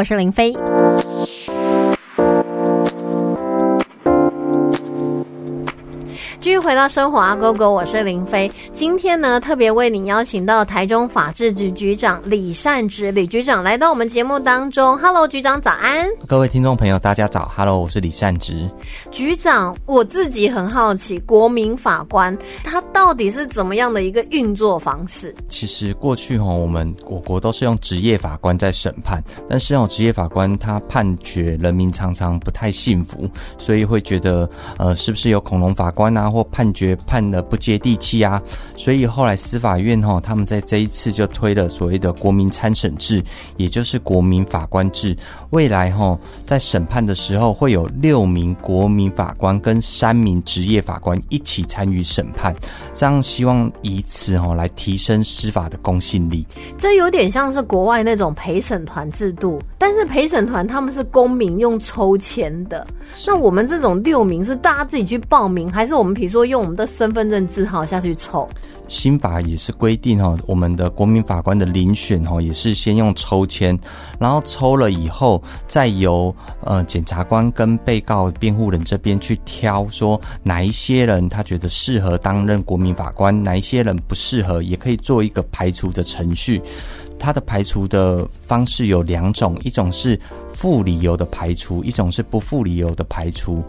我是林飞。继续回到生活啊，狗狗，我是林飞。今天呢，特别为您邀请到台中法制局局长李善植李局长来到我们节目当中。Hello，局长早安！各位听众朋友，大家早。Hello，我是李善植局长。我自己很好奇，国民法官他到底是怎么样的一个运作方式？其实过去哈，我们我国都是用职业法官在审判，但是哦，职业法官他判决人民常常不太幸福，所以会觉得呃，是不是有恐龙法官啊？或判决判的不接地气啊，所以后来司法院哈，他们在这一次就推了所谓的国民参审制，也就是国民法官制。未来哈，在审判的时候会有六名国民法官跟三名职业法官一起参与审判，这样希望以此哈来提升司法的公信力。这有点像是国外那种陪审团制度，但是陪审团他们是公民用抽签的，那我们这种六名是大家自己去报名，还是我们？比如说用我们的身份证字号下去抽，新法也是规定哈，我们的国民法官的遴选哈也是先用抽签，然后抽了以后，再由呃检察官跟被告辩护人这边去挑，说哪一些人他觉得适合担任国民法官，哪一些人不适合，也可以做一个排除的程序。它的排除的方式有两种，一种是附理由的排除，一种是不附理由的排除。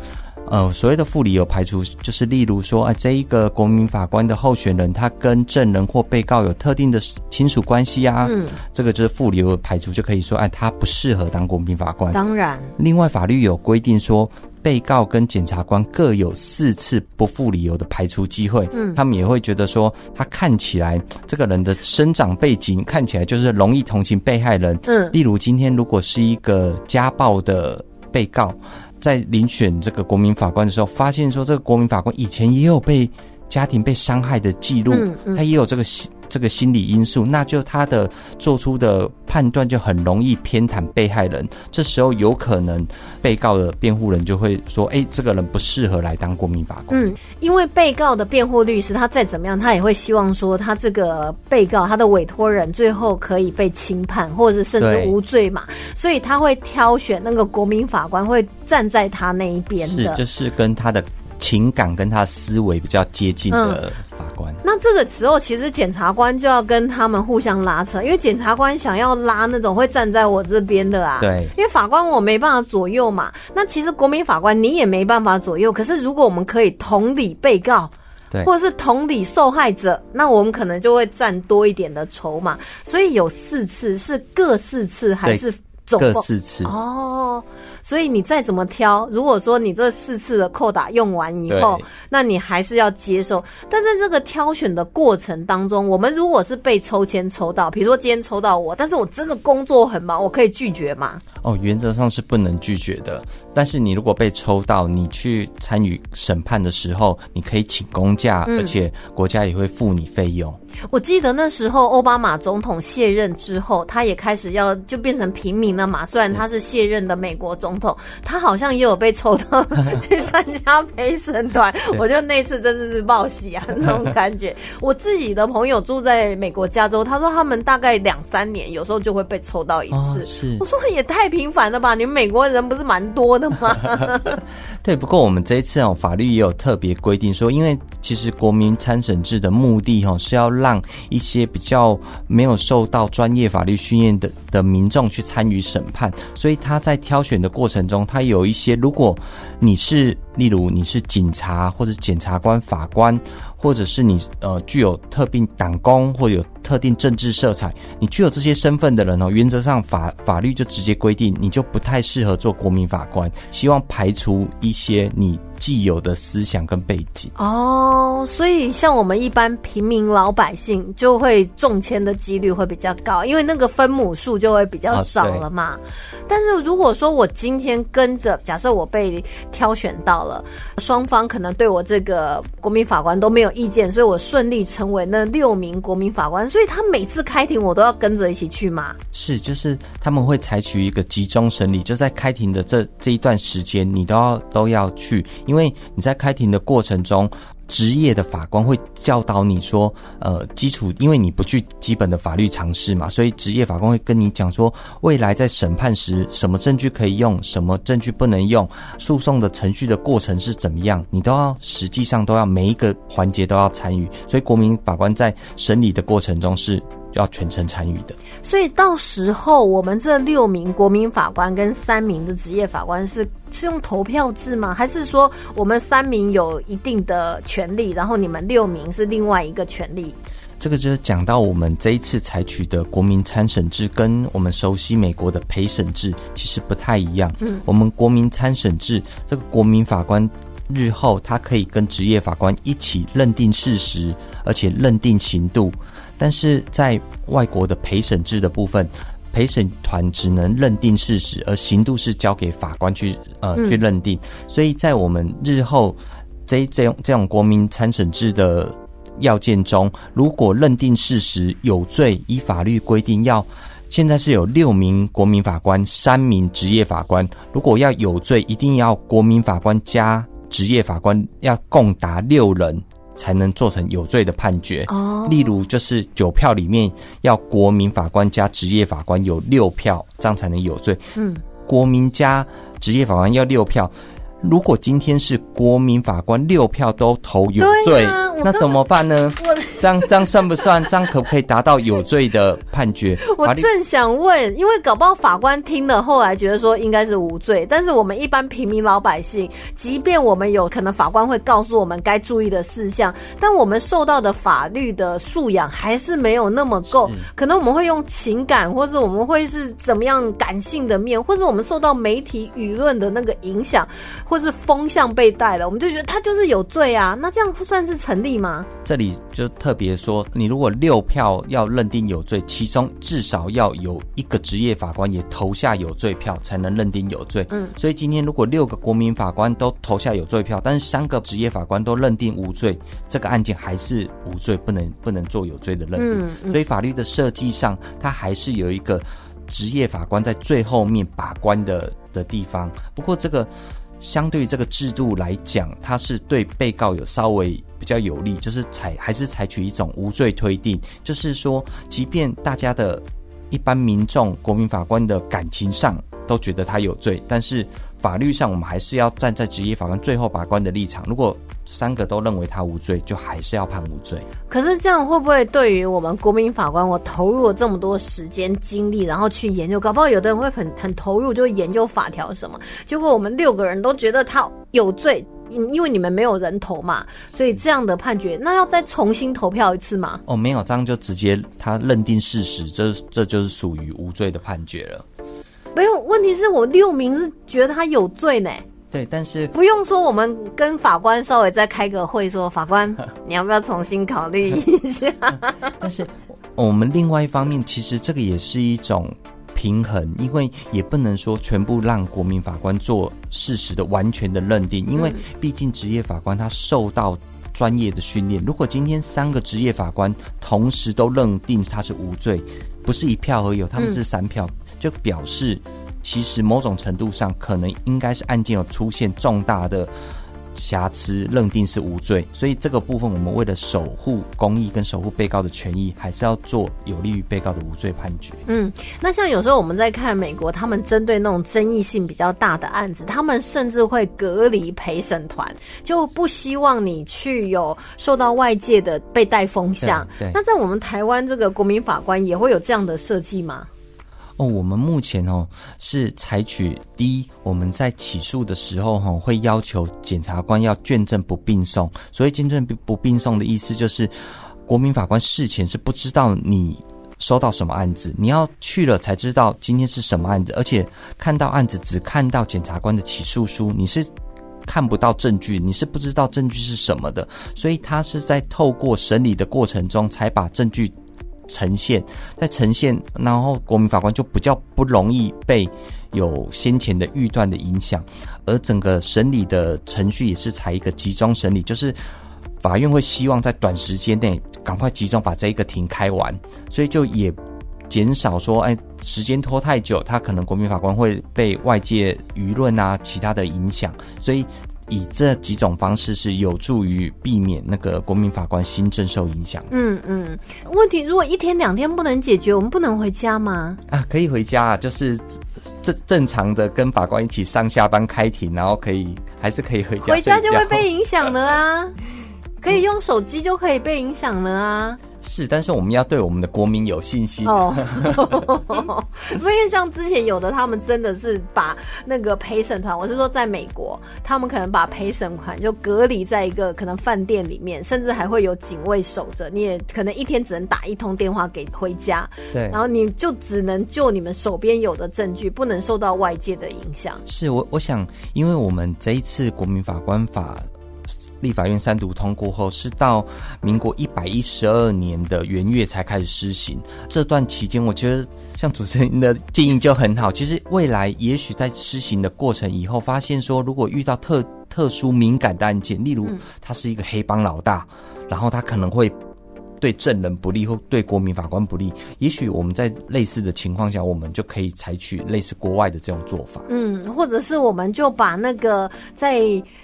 呃，所谓的附理由排除，就是例如说，啊，这一个国民法官的候选人，他跟证人或被告有特定的亲属关系啊，嗯，这个就是附理由排除，就可以说，哎，他不适合当国民法官。当然，另外法律有规定说，被告跟检察官各有四次不附理由的排除机会，嗯，他们也会觉得说，他看起来这个人的生长背景看起来就是容易同情被害人，嗯，例如今天如果是一个家暴的被告。在遴选这个国民法官的时候，发现说这个国民法官以前也有被家庭被伤害的记录，他也有这个心这个心理因素，那就他的做出的判断就很容易偏袒被害人。这时候有可能被告的辩护人就会说：“哎，这个人不适合来当国民法官。”嗯，因为被告的辩护律师他再怎么样，他也会希望说他这个被告他的委托人最后可以被轻判，或者是甚至无罪嘛，所以他会挑选那个国民法官会站在他那一边的，就是跟他的情感跟他思维比较接近的法官。那这个时候，其实检察官就要跟他们互相拉扯，因为检察官想要拉那种会站在我这边的啊。对，因为法官我没办法左右嘛。那其实国民法官你也没办法左右。可是如果我们可以同理被告，对，或者是同理受害者，那我们可能就会占多一点的筹码。所以有四次是各四次还是？各四次哦，所以你再怎么挑，如果说你这四次的扣打用完以后，那你还是要接受。但在这个挑选的过程当中，我们如果是被抽签抽到，比如说今天抽到我，但是我真的工作很忙，我可以拒绝吗？哦，原则上是不能拒绝的。但是你如果被抽到，你去参与审判的时候，你可以请公假，而且国家也会付你费用。我记得那时候奥巴马总统卸任之后，他也开始要就变成平民了嘛。虽然他是卸任的美国总统，他好像也有被抽到 去参加陪审团。我觉得那次真的是报喜啊，那种感觉。我自己的朋友住在美国加州，他说他们大概两三年有时候就会被抽到一次。是，我说也太频繁了吧？你们美国人不是蛮多的吗？对，不过我们这一次哦，法律也有特别规定说，因为其实国民参审制的目的哦是要。让一些比较没有受到专业法律训练的的民众去参与审判，所以他在挑选的过过程中，他有一些，如果你是，例如你是警察或者检察官、法官。或者是你呃具有特定党工或有特定政治色彩，你具有这些身份的人哦，原则上法法律就直接规定你就不太适合做国民法官，希望排除一些你既有的思想跟背景。哦，所以像我们一般平民老百姓就会中签的几率会比较高，因为那个分母数就会比较少了嘛。但是如果说我今天跟着，假设我被挑选到了，双方可能对我这个国民法官都没有。意见，所以我顺利成为那六名国民法官。所以他每次开庭，我都要跟着一起去吗？是，就是他们会采取一个集中审理，就在开庭的这这一段时间，你都要都要去，因为你在开庭的过程中。职业的法官会教导你说，呃，基础，因为你不去基本的法律常识嘛，所以职业法官会跟你讲说，未来在审判时，什么证据可以用，什么证据不能用，诉讼的程序的过程是怎么样，你都要实际上都要每一个环节都要参与。所以国民法官在审理的过程中是。要全程参与的，所以到时候我们这六名国民法官跟三名的职业法官是是用投票制吗？还是说我们三名有一定的权利，然后你们六名是另外一个权利？这个就是讲到我们这一次采取的国民参审制，跟我们熟悉美国的陪审制其实不太一样。嗯，我们国民参审制，这个国民法官日后他可以跟职业法官一起认定事实，而且认定刑度。但是在外国的陪审制的部分，陪审团只能认定事实，而刑度是交给法官去呃去认定。所以在我们日后这这种这种国民参审制的要件中，如果认定事实有罪，依法律规定要现在是有六名国民法官，三名职业法官。如果要有罪，一定要国民法官加职业法官要共达六人。才能做成有罪的判决。哦，例如就是九票里面要国民法官加职业法官有六票，这样才能有罪。嗯，国民加职业法官要六票。如果今天是国民法官六票都投有罪，那怎么办呢？这样这样算不算？这样可不可以达到有罪的判决？我正想问，因为搞不好法官听了后来觉得说应该是无罪，但是我们一般平民老百姓，即便我们有可能法官会告诉我们该注意的事项，但我们受到的法律的素养还是没有那么够。可能我们会用情感，或者我们会是怎么样感性的面，或者我们受到媒体舆论的那个影响。或是风向被带了，我们就觉得他就是有罪啊。那这样算是成立吗？这里就特别说，你如果六票要认定有罪，其中至少要有一个职业法官也投下有罪票，才能认定有罪。嗯，所以今天如果六个国民法官都投下有罪票，但是三个职业法官都认定无罪，这个案件还是无罪，不能不能做有罪的认定。所以法律的设计上，它还是有一个职业法官在最后面把关的的地方。不过这个。相对这个制度来讲，它是对被告有稍微比较有利，就是采还是采取一种无罪推定，就是说，即便大家的一般民众、国民法官的感情上都觉得他有罪，但是。法律上，我们还是要站在职业法官最后把关的立场。如果三个都认为他无罪，就还是要判无罪。可是这样会不会对于我们国民法官，我投入了这么多时间精力，然后去研究，搞不好有的人会很很投入，就研究法条什么？结果我们六个人都觉得他有罪，因为你们没有人投嘛，所以这样的判决，那要再重新投票一次吗？哦，没有，这样就直接他认定事实，这这就是属于无罪的判决了。没有问题，是我六名是觉得他有罪呢。对，但是不用说，我们跟法官稍微再开个会，说法官，你要不要重新考虑一下？但是我们另外一方面，其实这个也是一种平衡，因为也不能说全部让国民法官做事实的完全的认定，因为毕竟职业法官他受到专业的训练。如果今天三个职业法官同时都认定他是无罪，不是一票而有，他们是三票。就表示，其实某种程度上，可能应该是案件有出现重大的瑕疵，认定是无罪。所以这个部分，我们为了守护公益跟守护被告的权益，还是要做有利于被告的无罪判决。嗯，那像有时候我们在看美国，他们针对那种争议性比较大的案子，他们甚至会隔离陪审团，就不希望你去有受到外界的被带风向。那在我们台湾，这个国民法官也会有这样的设计吗？哦，我们目前哦是采取第一，我们在起诉的时候哈，会要求检察官要卷证不并送。所以卷证不并送的意思就是，国民法官事前是不知道你收到什么案子，你要去了才知道今天是什么案子，而且看到案子只看到检察官的起诉书，你是看不到证据，你是不知道证据是什么的。所以他是在透过审理的过程中才把证据。呈现，在呈现，然后国民法官就比较不容易被有先前的预断的影响，而整个审理的程序也是采一个集中审理，就是法院会希望在短时间内赶快集中把这一个庭开完，所以就也减少说，哎，时间拖太久，他可能国民法官会被外界舆论啊其他的影响，所以。以这几种方式是有助于避免那个国民法官新政受影响。嗯嗯，问题如果一天两天不能解决，我们不能回家吗？啊，可以回家啊，就是正正常的跟法官一起上下班开庭，然后可以还是可以回家。回家就会被影响的啊，可以用手机就可以被影响了啊。是，但是我们要对我们的国民有信心哦。因为像之前有的，他们真的是把那个陪审团，我是说在美国，他们可能把陪审团就隔离在一个可能饭店里面，甚至还会有警卫守着。你也可能一天只能打一通电话给回家，对，然后你就只能就你们手边有的证据，不能受到外界的影响。是我我想，因为我们这一次国民法官法。立法院三读通过后，是到民国一百一十二年的元月才开始施行。这段期间，我觉得像主持人的建议就很好。其实未来也许在施行的过程以后，发现说，如果遇到特特殊敏感的案件，例如他是一个黑帮老大，然后他可能会。对证人不利或对国民法官不利，也许我们在类似的情况下，我们就可以采取类似国外的这种做法。嗯，或者是我们就把那个在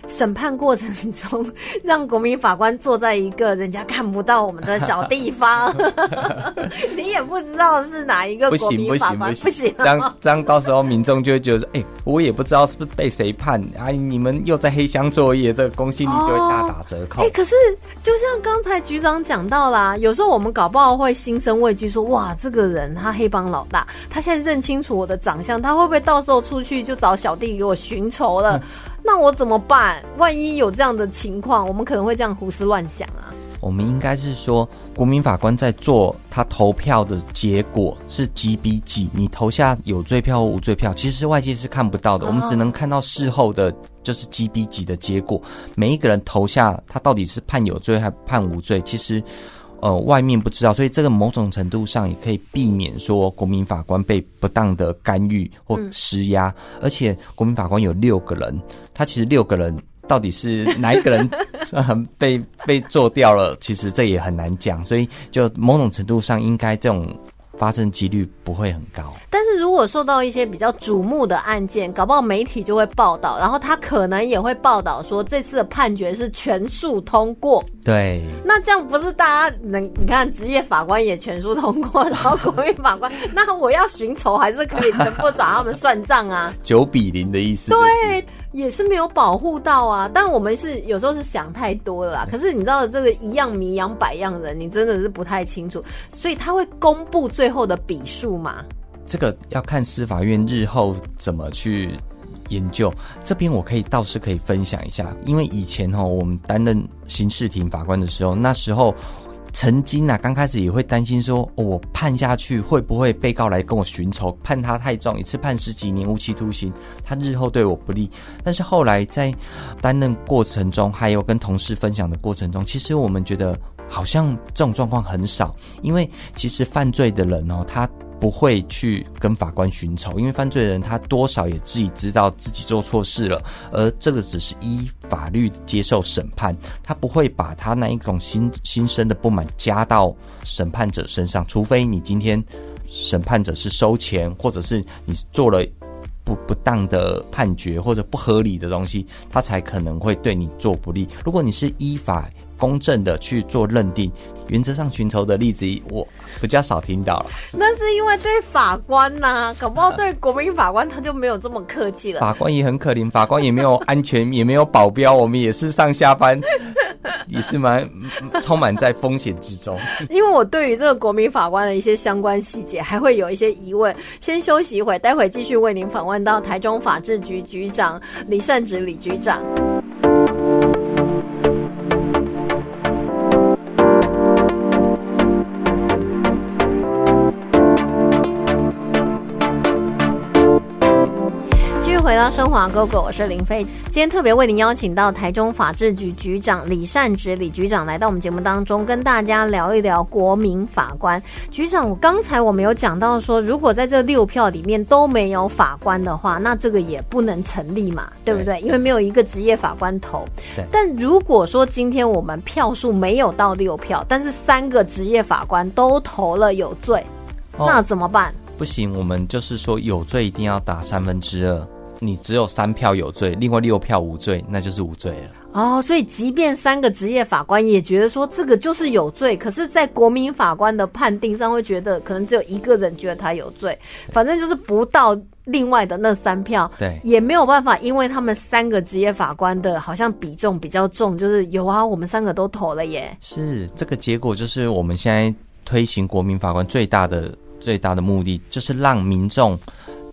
审判过程中，让国民法官坐在一个人家看不到我们的小地方，你也不知道是哪一个国民法官，不行，这样 这样到时候民众就会觉得，哎，我也不知道是不是被谁判，哎，你们又在黑箱作业，这个公信力就会大打折扣。哎，可是就像刚才局长讲到啦。有时候我们搞不好会心生畏惧，说哇，这个人他黑帮老大，他现在认清楚我的长相，他会不会到时候出去就找小弟给我寻仇了？那我怎么办？万一有这样的情况，我们可能会这样胡思乱想啊。我们应该是说，国民法官在做他投票的结果是几比几，你投下有罪票或无罪票，其实外界是看不到的，我们只能看到事后的，就是几比几的结果。每一个人投下他到底是判有罪还判无罪，其实。呃，外面不知道，所以这个某种程度上也可以避免说国民法官被不当的干预或施压。而且国民法官有六个人，他其实六个人到底是哪一个人 被被做掉了，其实这也很难讲。所以就某种程度上，应该这种。发生几率不会很高，但是如果受到一些比较瞩目的案件，搞不好媒体就会报道，然后他可能也会报道说这次的判决是全数通过。对，那这样不是大家能你看职业法官也全数通过，然后 国民法官，那我要寻仇还是可以全部找他们算账啊？九比零的意思。对。也是没有保护到啊，但我们是有时候是想太多了啦。可是你知道这个一样米养百样人，你真的是不太清楚，所以他会公布最后的笔数嘛？这个要看司法院日后怎么去研究。这边我可以倒是可以分享一下，因为以前哈我们担任刑事庭法官的时候，那时候。曾经啊，刚开始也会担心说，我判下去会不会被告来跟我寻仇，判他太重，一次判十几年无期徒刑，他日后对我不利。但是后来在担任过程中，还有跟同事分享的过程中，其实我们觉得好像这种状况很少，因为其实犯罪的人哦，他。不会去跟法官寻仇，因为犯罪人他多少也自己知道自己做错事了，而这个只是依法律接受审判，他不会把他那一种心心生的不满加到审判者身上，除非你今天审判者是收钱，或者是你做了不不当的判决或者不合理的东西，他才可能会对你做不利。如果你是依法。公正的去做认定，原则上寻仇的例子我比较少听到了。那是因为对法官呐，搞不好对国民法官他就没有这么客气了。法官也很可怜，法官也没有安全，也没有保镖，我们也是上下班，也是蛮充满在风险之中。因为我对于这个国民法官的一些相关细节还会有一些疑问，先休息一会，待会继续为您访问到台中法制局局长李善植李局长。回到生华哥哥，我是林飞。今天特别为您邀请到台中法制局局长李善植李局长来到我们节目当中，跟大家聊一聊国民法官局长。我刚才我们有讲到说，如果在这六票里面都没有法官的话，那这个也不能成立嘛，对不对？因为没有一个职业法官投。但如果说今天我们票数没有到六票，但是三个职业法官都投了有罪，那怎么办？不行，我们就是说有罪一定要打三分之二。你只有三票有罪，另外六票无罪，那就是无罪了。哦，所以即便三个职业法官也觉得说这个就是有罪，可是，在国民法官的判定上会觉得可能只有一个人觉得他有罪，反正就是不到另外的那三票，对，也没有办法，因为他们三个职业法官的好像比重比较重，就是有啊，我们三个都投了耶。是这个结果，就是我们现在推行国民法官最大的最大的目的，就是让民众。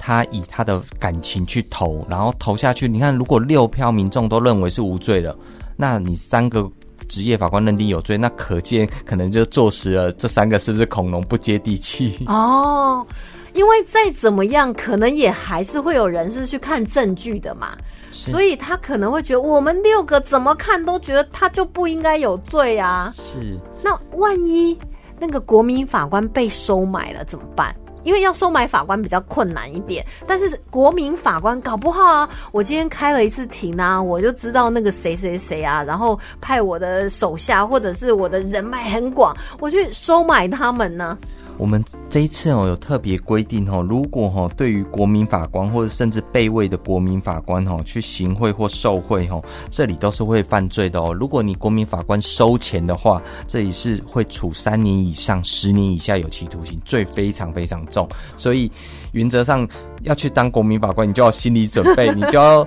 他以他的感情去投，然后投下去。你看，如果六票民众都认为是无罪了，那你三个职业法官认定有罪，那可见可能就坐实了这三个是不是恐龙不接地气？哦，因为再怎么样，可能也还是会有人是去看证据的嘛，所以他可能会觉得我们六个怎么看都觉得他就不应该有罪啊。是，那万一那个国民法官被收买了怎么办？因为要收买法官比较困难一点，但是国民法官搞不好啊，我今天开了一次庭啊，我就知道那个谁谁谁啊，然后派我的手下或者是我的人脉很广，我去收买他们呢。我们这一次哦有特别规定哦，如果哈对于国民法官或者甚至被位的国民法官哈去行贿或受贿哈，这里都是会犯罪的哦。如果你国民法官收钱的话，这里是会处三年以上十年以下有期徒刑，罪非常非常重。所以原则上要去当国民法官，你就要心理准备，你就要。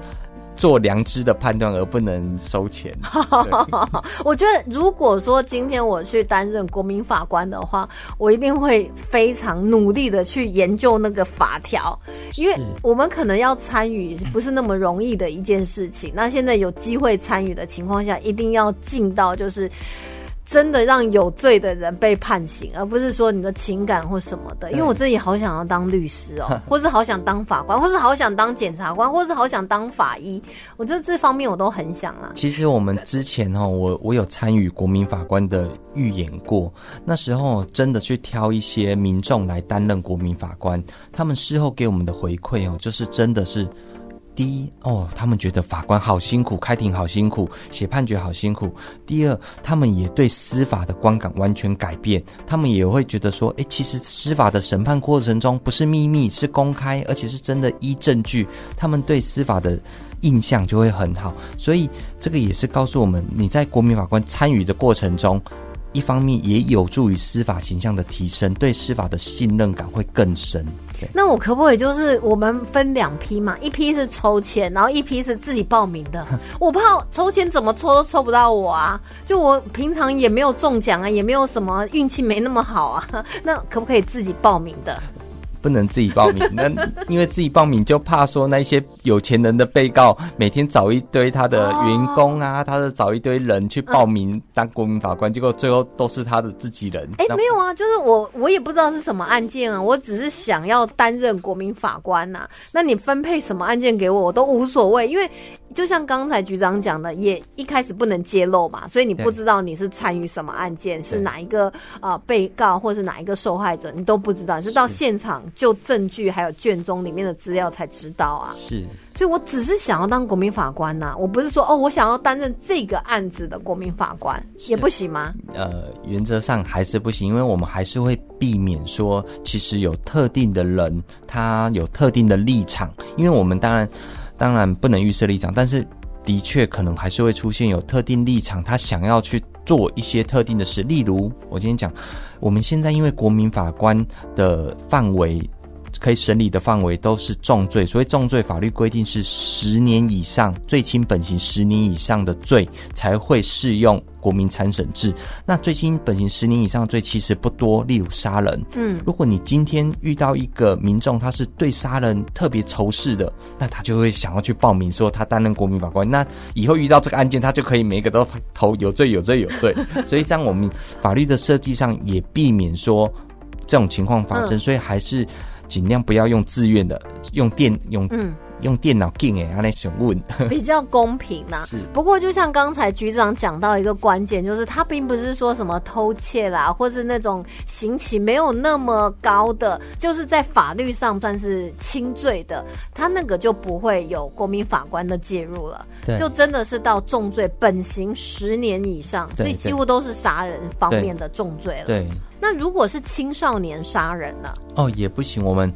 做良知的判断，而不能收钱。我觉得，如果说今天我去担任国民法官的话，我一定会非常努力的去研究那个法条，因为我们可能要参与不是那么容易的一件事情。那现在有机会参与的情况下，一定要尽到就是。真的让有罪的人被判刑，而不是说你的情感或什么的。因为我自己好想要当律师哦，或是好想当法官，或是好想当检察官，或是好想当法医。我觉得这方面我都很想啊。其实我们之前哦，我我有参与国民法官的预演过，那时候真的去挑一些民众来担任国民法官，他们事后给我们的回馈哦，就是真的是。第一哦，他们觉得法官好辛苦，开庭好辛苦，写判决好辛苦。第二，他们也对司法的观感完全改变，他们也会觉得说，哎，其实司法的审判过程中不是秘密，是公开，而且是真的依证据。他们对司法的印象就会很好。所以这个也是告诉我们，你在国民法官参与的过程中，一方面也有助于司法形象的提升，对司法的信任感会更深。那我可不可以就是我们分两批嘛？一批是抽签，然后一批是自己报名的。我怕抽签怎么抽都抽不到我啊！就我平常也没有中奖啊，也没有什么运气没那么好啊。那可不可以自己报名的？不能自己报名，那因为自己报名就怕说那些有钱人的被告每天找一堆他的员工啊，他的找一堆人去报名当国民法官，结果最后都是他的自己人。哎，没有啊，就是我我也不知道是什么案件啊，我只是想要担任国民法官呐。那你分配什么案件给我，我都无所谓，因为。就像刚才局长讲的，也一开始不能揭露嘛，所以你不知道你是参与什么案件，是哪一个啊被告或是哪一个受害者，你都不知道，是到现场就证据还有卷宗里面的资料才知道啊。是，所以我只是想要当国民法官呐，我不是说哦，我想要担任这个案子的国民法官也不行吗？呃，原则上还是不行，因为我们还是会避免说，其实有特定的人他有特定的立场，因为我们当然。当然不能预设立场，但是的确可能还是会出现有特定立场，他想要去做一些特定的事。例如，我今天讲，我们现在因为国民法官的范围。可以审理的范围都是重罪，所以重罪法律规定是十年以上，最轻本刑十年以上的罪才会适用国民参审制。那最轻本刑十年以上的罪其实不多，例如杀人。嗯，如果你今天遇到一个民众，他是对杀人特别仇视的，那他就会想要去报名说他担任国民法官。那以后遇到这个案件，他就可以每一个都投有罪有罪有罪。所以这样我们法律的设计上也避免说这种情况发生，所以还是。尽量不要用自愿的，用电用用电脑进诶，来询问比较公平呐。不过就像刚才局长讲到一个关键，就是他并不是说什么偷窃啦，或是那种刑期没有那么高的，就是在法律上算是轻罪的，他那个就不会有国民法官的介入了。就真的是到重罪，本刑十年以上，所以几乎都是杀人方面的重罪了。对。那如果是青少年杀人呢？哦，也不行。我们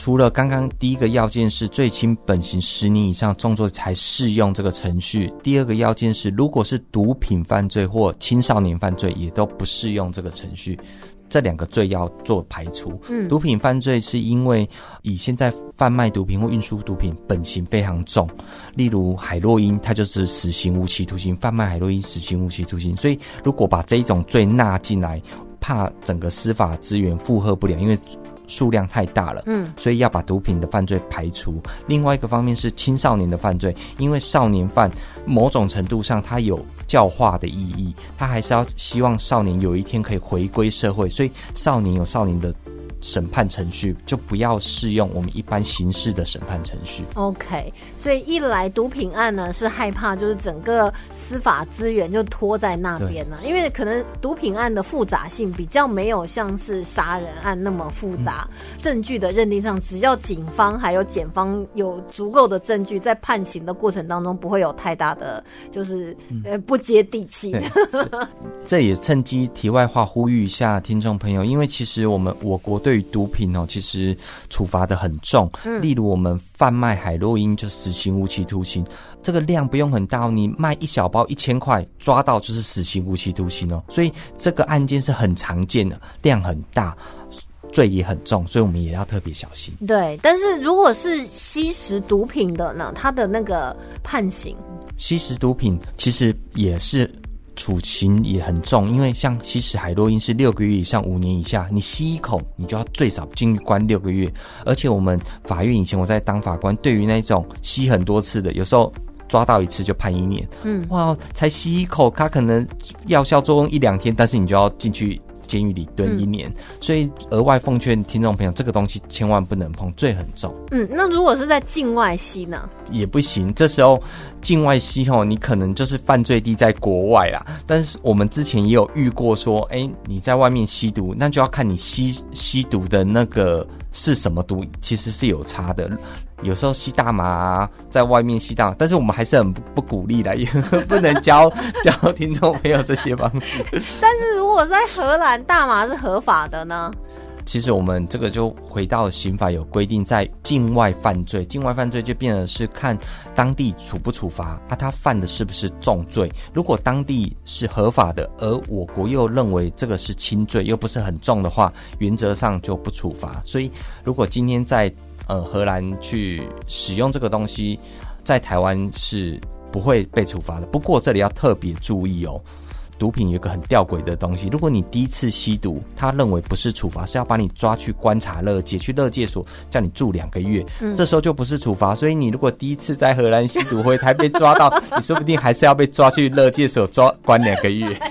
除了刚刚第一个要件是最轻本刑十年以上重罪才适用这个程序，第二个要件是如果是毒品犯罪或青少年犯罪，也都不适用这个程序。这两个罪要做排除。嗯，毒品犯罪是因为以现在贩卖毒品或运输毒品本刑非常重，例如海洛因，它就是死刑无期徒刑；贩卖海洛因死刑无期徒刑。所以如果把这一种罪纳进来，怕整个司法资源负荷不了，因为。数量太大了，嗯，所以要把毒品的犯罪排除。另外一个方面是青少年的犯罪，因为少年犯某种程度上他有教化的意义，他还是要希望少年有一天可以回归社会，所以少年有少年的。审判程序就不要适用我们一般刑事的审判程序。OK，所以一来毒品案呢是害怕，就是整个司法资源就拖在那边了，因为可能毒品案的复杂性比较没有像是杀人案那么复杂，证据的认定上，只要警方还有检方有足够的证据，在判刑的过程当中不会有太大的就是呃不接地气。这也趁机题外话呼吁一下听众朋友，因为其实我们我国对对于毒品哦，其实处罚的很重。嗯，例如我们贩卖海洛因就死刑无期徒刑，这个量不用很大，你卖一小包一千块，抓到就是死刑无期徒刑哦。所以这个案件是很常见的，量很大，罪也很重，所以我们也要特别小心。对，但是如果是吸食毒品的呢，他的那个判刑，吸食毒品其实也是。处刑也很重，因为像吸食海洛因是六个月以上五年以下，你吸一口你就要最少进关六个月。而且我们法院以前我在当法官，对于那种吸很多次的，有时候抓到一次就判一年。嗯，哇，才吸一口，他可能药效作用一两天，但是你就要进去。监狱里蹲一年，所以额外奉劝听众朋友，这个东西千万不能碰，罪很重。嗯，那如果是在境外吸呢？也不行。这时候境外吸哦，你可能就是犯罪地在国外啦。但是我们之前也有遇过说，哎，你在外面吸毒，那就要看你吸吸毒的那个是什么毒，其实是有差的。有时候吸大麻，在外面吸大，但是我们还是很不不鼓励的，也 不能教 教听众朋友这些方式。但是如果在荷兰，大麻是合法的呢？其实我们这个就回到刑法有规定，在境外犯罪，境外犯罪就变得是看当地处不处罚，啊，他犯的是不是重罪？如果当地是合法的，而我国又认为这个是轻罪，又不是很重的话，原则上就不处罚。所以，如果今天在呃，荷兰去使用这个东西，在台湾是不会被处罚的。不过这里要特别注意哦。毒品有个很吊诡的东西，如果你第一次吸毒，他认为不是处罚，是要把你抓去观察乐界，去乐界所叫你住两个月，这时候就不是处罚。所以你如果第一次在荷兰吸毒，会还被抓到，你说不定还是要被抓去乐界所抓关两个月。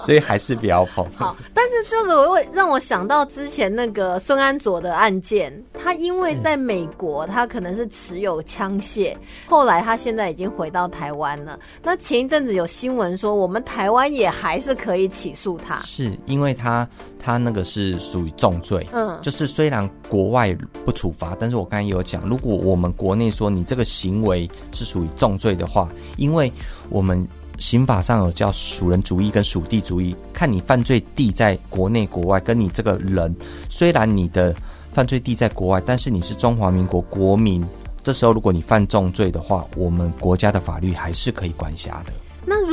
所以还是比较碰。好，但是这个会让我想到之前那个孙安佐的案件，他因为在美国，他可能是持有枪械，后来他现在已经回到台湾了。那前一阵子有新闻。说我们台湾也还是可以起诉他，是因为他他那个是属于重罪，嗯，就是虽然国外不处罚，但是我刚才有讲，如果我们国内说你这个行为是属于重罪的话，因为我们刑法上有叫属人主义跟属地主义，看你犯罪地在国内国外，跟你这个人虽然你的犯罪地在国外，但是你是中华民国国民，这时候如果你犯重罪的话，我们国家的法律还是可以管辖的。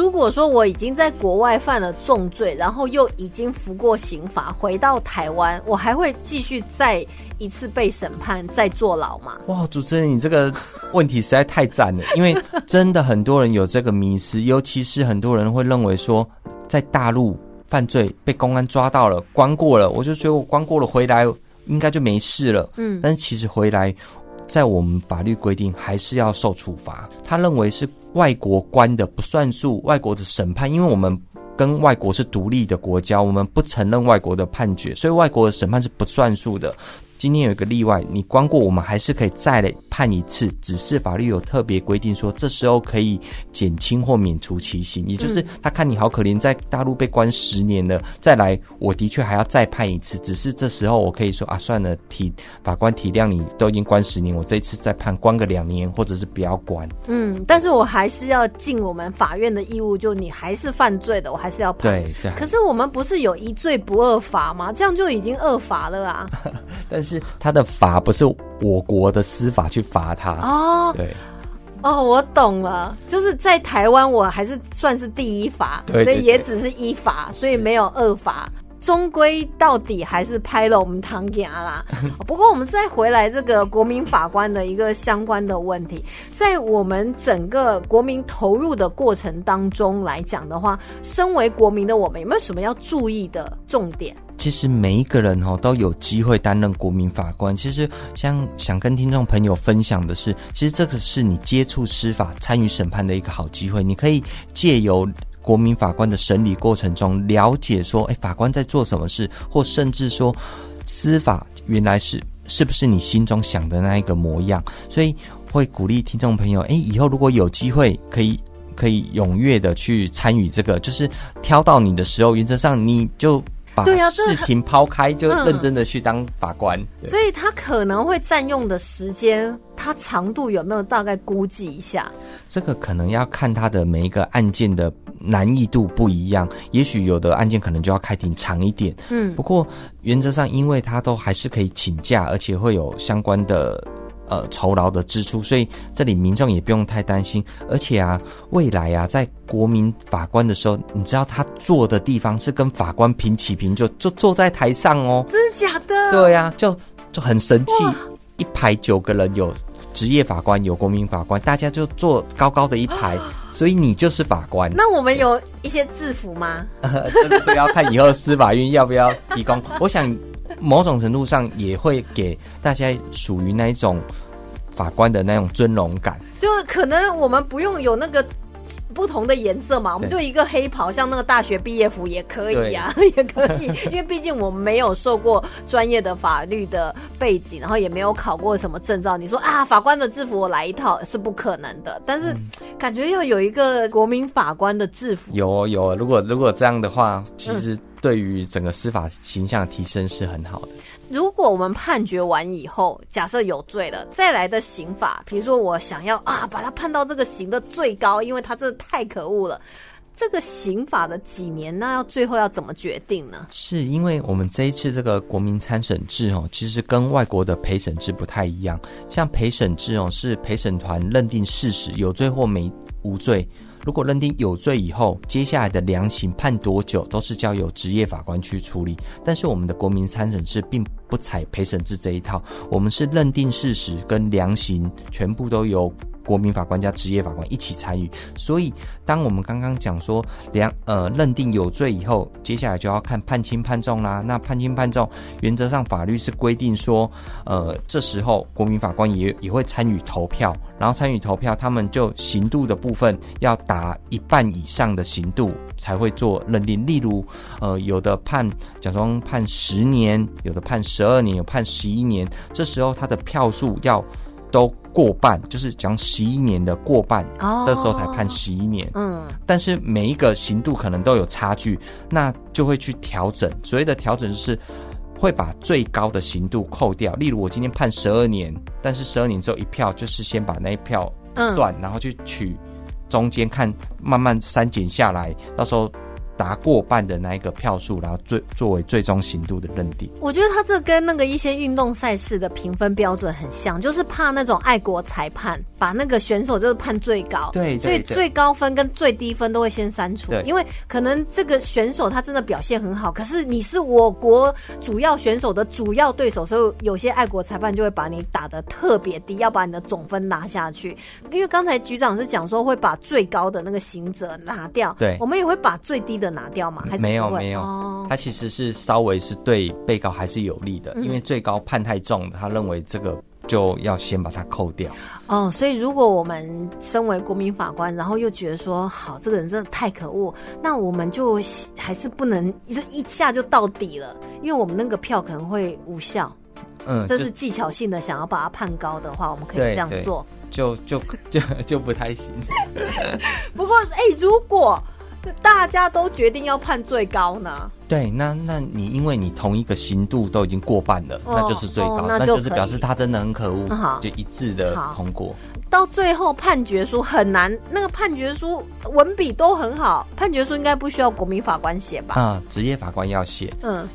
那如果说我已经在国外犯了重罪，然后又已经服过刑罚，回到台湾，我还会继续再一次被审判、再坐牢吗？哇，主持人，你这个问题实在太赞了，因为真的很多人有这个迷思，尤其是很多人会认为说，在大陆犯罪被公安抓到了、关过了，我就觉得我关过了回来应该就没事了。嗯，但是其实回来。在我们法律规定，还是要受处罚。他认为是外国关的不算数，外国的审判，因为我们跟外国是独立的国家，我们不承认外国的判决，所以外国的审判是不算数的。今天有一个例外，你关过，我们还是可以再来判一次，只是法律有特别规定说，这时候可以减轻或免除其刑，也就是他看你好可怜，在大陆被关十年了，再来，我的确还要再判一次，只是这时候我可以说啊，算了，体法官体谅你都已经关十年，我这一次再判关个两年，或者是不要关。嗯，但是我还是要尽我们法院的义务，就你还是犯罪的，我还是要判。对对。可是我们不是有一罪不二罚吗？这样就已经二罚了啊。但是他的法不是我国的司法去罚他哦。对。哦，我懂了，就是在台湾我还是算是第一罚，所以也只是一罚，所以没有二罚。终归到底还是拍了我们唐家啦。不过我们再回来这个国民法官的一个相关的问题，在我们整个国民投入的过程当中来讲的话，身为国民的我们有没有什么要注意的重点？其实每一个人哦都有机会担任国民法官。其实像想跟听众朋友分享的是，其实这个是你接触司法、参与审判的一个好机会。你可以借由国民法官的审理过程中，了解说，哎，法官在做什么事，或甚至说，司法原来是是不是你心中想的那一个模样？所以会鼓励听众朋友，哎，以后如果有机会，可以可以踊跃的去参与这个，就是挑到你的时候，原则上你就。把事情抛开，就认真的去当法官。所以他可能会占用的时间，他长度有没有大概估计一下？这个可能要看他的每一个案件的难易度不一样，也许有的案件可能就要开庭长一点。嗯，不过原则上，因为他都还是可以请假，而且会有相关的。呃，酬劳的支出，所以这里民众也不用太担心。而且啊，未来啊，在国民法官的时候，你知道他坐的地方是跟法官平起平坐，就坐在台上哦。真的假的？对呀，就就很神气。一排九个人，有职业法官，有国民法官，大家就坐高高的一排，所以你就是法官。那我们有一些制服吗？这个要看以后司法院要不要提供。我想。某种程度上也会给大家属于那一种法官的那种尊荣感，就可能我们不用有那个不同的颜色嘛，我们就一个黑袍，像那个大学毕业服也可以呀，也可以，因为毕竟我们没有受过专业的法律的背景，然后也没有考过什么证照。你说啊，法官的制服我来一套是不可能的，但是感觉要有一个国民法官的制服，有有，如果如果这样的话，其实。对于整个司法形象提升是很好的。如果我们判决完以后，假设有罪了，再来的刑法，比如说我想要啊，把他判到这个刑的最高，因为他真的太可恶了。这个刑法的几年，那要最后要怎么决定呢？是因为我们这一次这个国民参审制哦，其实跟外国的陪审制不太一样。像陪审制哦，是陪审团认定事实有罪或没无罪。如果认定有罪以后，接下来的量刑判多久都是交由职业法官去处理。但是我们的国民参审制并不采陪审制这一套，我们是认定事实跟量刑全部都由。国民法官加职业法官一起参与，所以当我们刚刚讲说两呃认定有罪以后，接下来就要看判轻判重啦。那判轻判重，原则上法律是规定说，呃，这时候国民法官也也会参与投票，然后参与投票，他们就刑度的部分要达一半以上的刑度才会做认定。例如，呃，有的判假装判十年，有的判十二年，有判十一年，这时候他的票数要。都过半，就是讲十一年的过半，这时候才判十一年。嗯，但是每一个刑度可能都有差距，那就会去调整。所谓的调整就是会把最高的刑度扣掉。例如我今天判十二年，但是十二年只有一票就是先把那一票算，然后去取中间看，慢慢删减下来，到时候。达过半的那一个票数，然后最作为最终刑度的认定。我觉得他这跟那个一些运动赛事的评分标准很像，就是怕那种爱国裁判把那个选手就是判最高，对，所以最高分跟最低分都会先删除，因为可能这个选手他真的表现很好，可是你是我国主要选手的主要对手，所以有些爱国裁判就会把你打的特别低，要把你的总分拿下去。因为刚才局长是讲说会把最高的那个刑责拿掉，对，我们也会把最低的。拿掉吗？没有没有，他其实是稍微是对被告还是有利的，因为最高判太重，他认为这个就要先把它扣掉。哦，所以如果我们身为国民法官，然后又觉得说好这个人真的太可恶，那我们就还是不能就一下就到底了，因为我们那个票可能会无效。嗯，这是技巧性的，想要把它判高的话，我们可以这样做，就就就就不太行。不过，哎，如果大家都决定要判最高呢？对，那那你因为你同一个刑度都已经过半了，那就是最高，那就是表示他真的很可恶，就一致的通过。到最后判决书很难，那个判决书文笔都很好，判决书应该不需要国民法官写吧？啊，职业法官要写。嗯，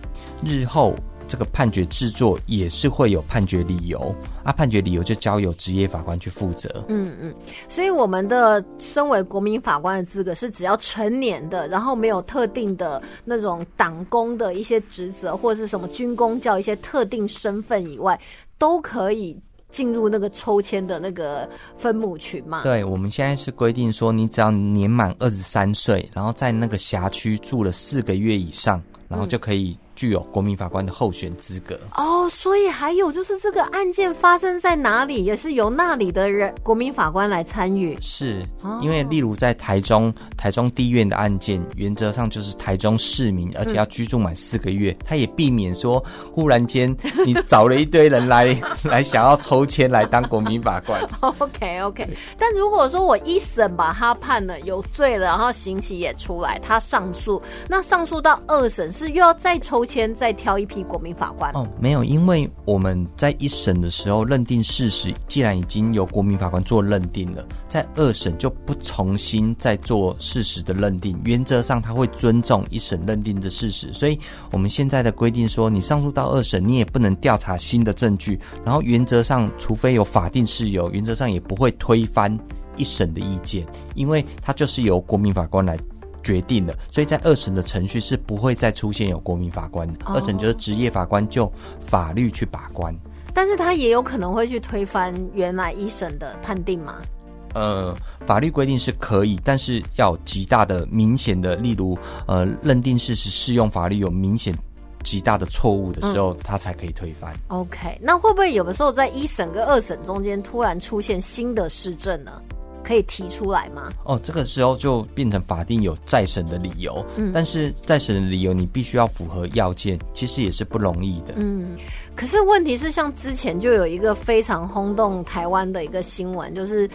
日后这个判决制作也是会有判决理由，啊，判决理由就交由职业法官去负责。嗯嗯，所以我们的身为国民法官的资格是只要成年的，然后没有特定的那种党工的一些职责或者是什么军工教一些特定身份以外，都可以。进入那个抽签的那个分母群嘛？对，我们现在是规定说，你只要年满二十三岁，然后在那个辖区住了四个月以上，然后就可以。具有国民法官的候选资格哦，所以还有就是这个案件发生在哪里，也是由那里的人国民法官来参与。是，因为例如在台中台中地院的案件，原则上就是台中市民，而且要居住满四个月，他也避免说忽然间你找了一堆人来 来想要抽签来当国民法官。OK OK，但如果说我一审把他判了有罪了，然后刑期也出来，他上诉，那上诉到二审是又要再抽。先再挑一批国民法官哦，没有，因为我们在一审的时候认定事实，既然已经由国民法官做认定了，在二审就不重新再做事实的认定，原则上他会尊重一审认定的事实，所以我们现在的规定说，你上诉到二审，你也不能调查新的证据，然后原则上，除非有法定事由，原则上也不会推翻一审的意见，因为它就是由国民法官来。决定了，所以在二审的程序是不会再出现有国民法官的，二审就是职业法官就法律去把关，但是他也有可能会去推翻原来一审的判定吗？呃，法律规定是可以，但是要极大的明显的，例如呃，认定事实适用法律有明显极大的错误的时候，他才可以推翻。OK，那会不会有的时候在一审跟二审中间突然出现新的市政呢？可以提出来吗？哦，这个时候就变成法定有再审的理由。嗯，但是再审的理由你必须要符合要件，其实也是不容易的。嗯，可是问题是，像之前就有一个非常轰动台湾的一个新闻，就是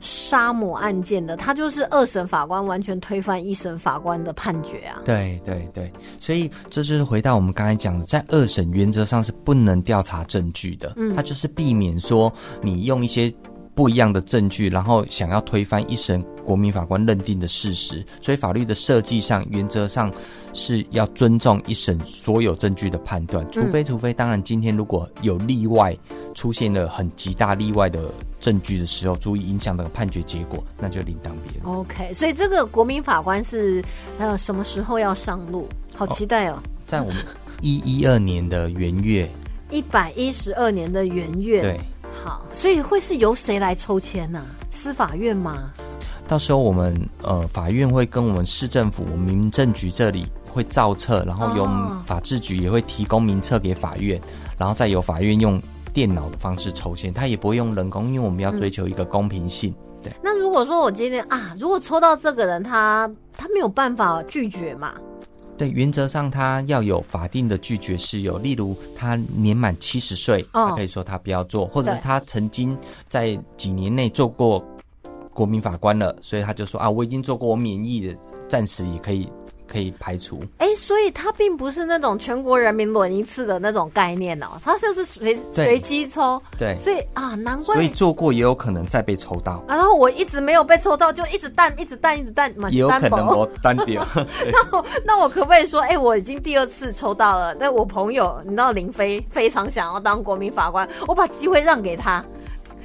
杀母案件的，他就是二审法官完全推翻一审法官的判决啊。对对对，所以这就是回到我们刚才讲的，在二审原则上是不能调查证据的。嗯，他就是避免说你用一些。不一样的证据，然后想要推翻一审国民法官认定的事实，所以法律的设计上原则上是要尊重一审所有证据的判断，除非除非当然今天如果有例外出现了很极大例外的证据的时候，足以影响那个判决结果，那就另当别论。OK，所以这个国民法官是呃什么时候要上路？好期待哦！在我们一一二年的元月，一百一十二年的元月，对。好，所以会是由谁来抽签呢？司法院吗？到时候我们呃，法院会跟我们市政府民政局这里会造册，然后由法制局也会提供名册给法院，然后再由法院用电脑的方式抽签，他也不会用人工，因为我们要追求一个公平性。对。那如果说我今天啊，如果抽到这个人，他他没有办法拒绝嘛？对，原则上他要有法定的拒绝事由，例如他年满七十岁，他可以说他不要做，或者是他曾经在几年内做过国民法官了，所以他就说啊，我已经做过，我免疫的，暂时也可以。可以排除哎，所以它并不是那种全国人民轮一次的那种概念哦，它就是随随机抽。对，所以啊，难怪。所以做过也有可能再被抽到。然后我一直没有被抽到，就一直淡，一直淡，一直淡嘛。也有可能我 单掉。那我那我可不可以说，哎，我已经第二次抽到了？但我朋友，你知道林飞非常想要当国民法官，我把机会让给他。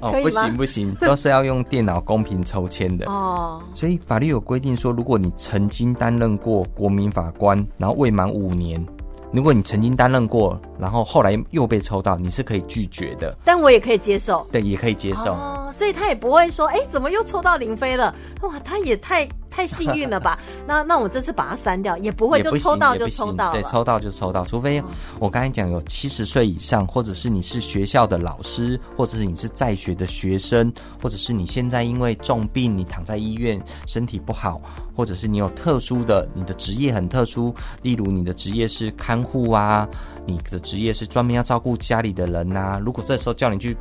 哦，不行不行，都是要用电脑公平抽签的哦。所以法律有规定说，如果你曾经担任过国民法官，然后未满五年，如果你曾经担任过，然后后来又被抽到，你是可以拒绝的。但我也可以接受，对，也可以接受。哦，所以他也不会说，哎，怎么又抽到林飞了？哇，他也太。太幸运了吧？那那我这次把它删掉也不会，就抽到就抽到，对，抽到就抽到，除非我刚才讲有七十岁以上，或者是你是学校的老师，或者是你是在学的学生，或者是你现在因为重病你躺在医院身体不好，或者是你有特殊的你的职业很特殊，例如你的职业是看护啊，你的职业是专门要照顾家里的人呐，如果这时候叫你去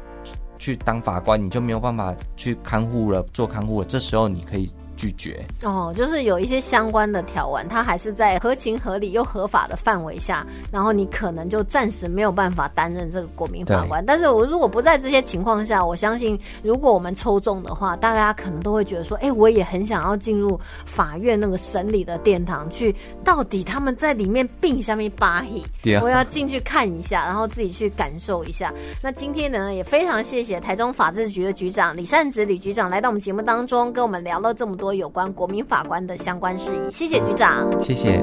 去当法官，你就没有办法去看护了，做看护了，这时候你可以。拒绝哦，就是有一些相关的条文，它还是在合情合理又合法的范围下，然后你可能就暂时没有办法担任这个国民法官。但是我如果不在这些情况下，我相信如果我们抽中的话，大家可能都会觉得说，哎，我也很想要进入法院那个审理的殿堂去，到底他们在里面并下面扒黑，我要进去看一下，然后自己去感受一下。那今天呢，也非常谢谢台中法制局的局长李善植李局长来到我们节目当中，跟我们聊了这么多。有关国民法官的相关事宜，谢谢局长，谢谢。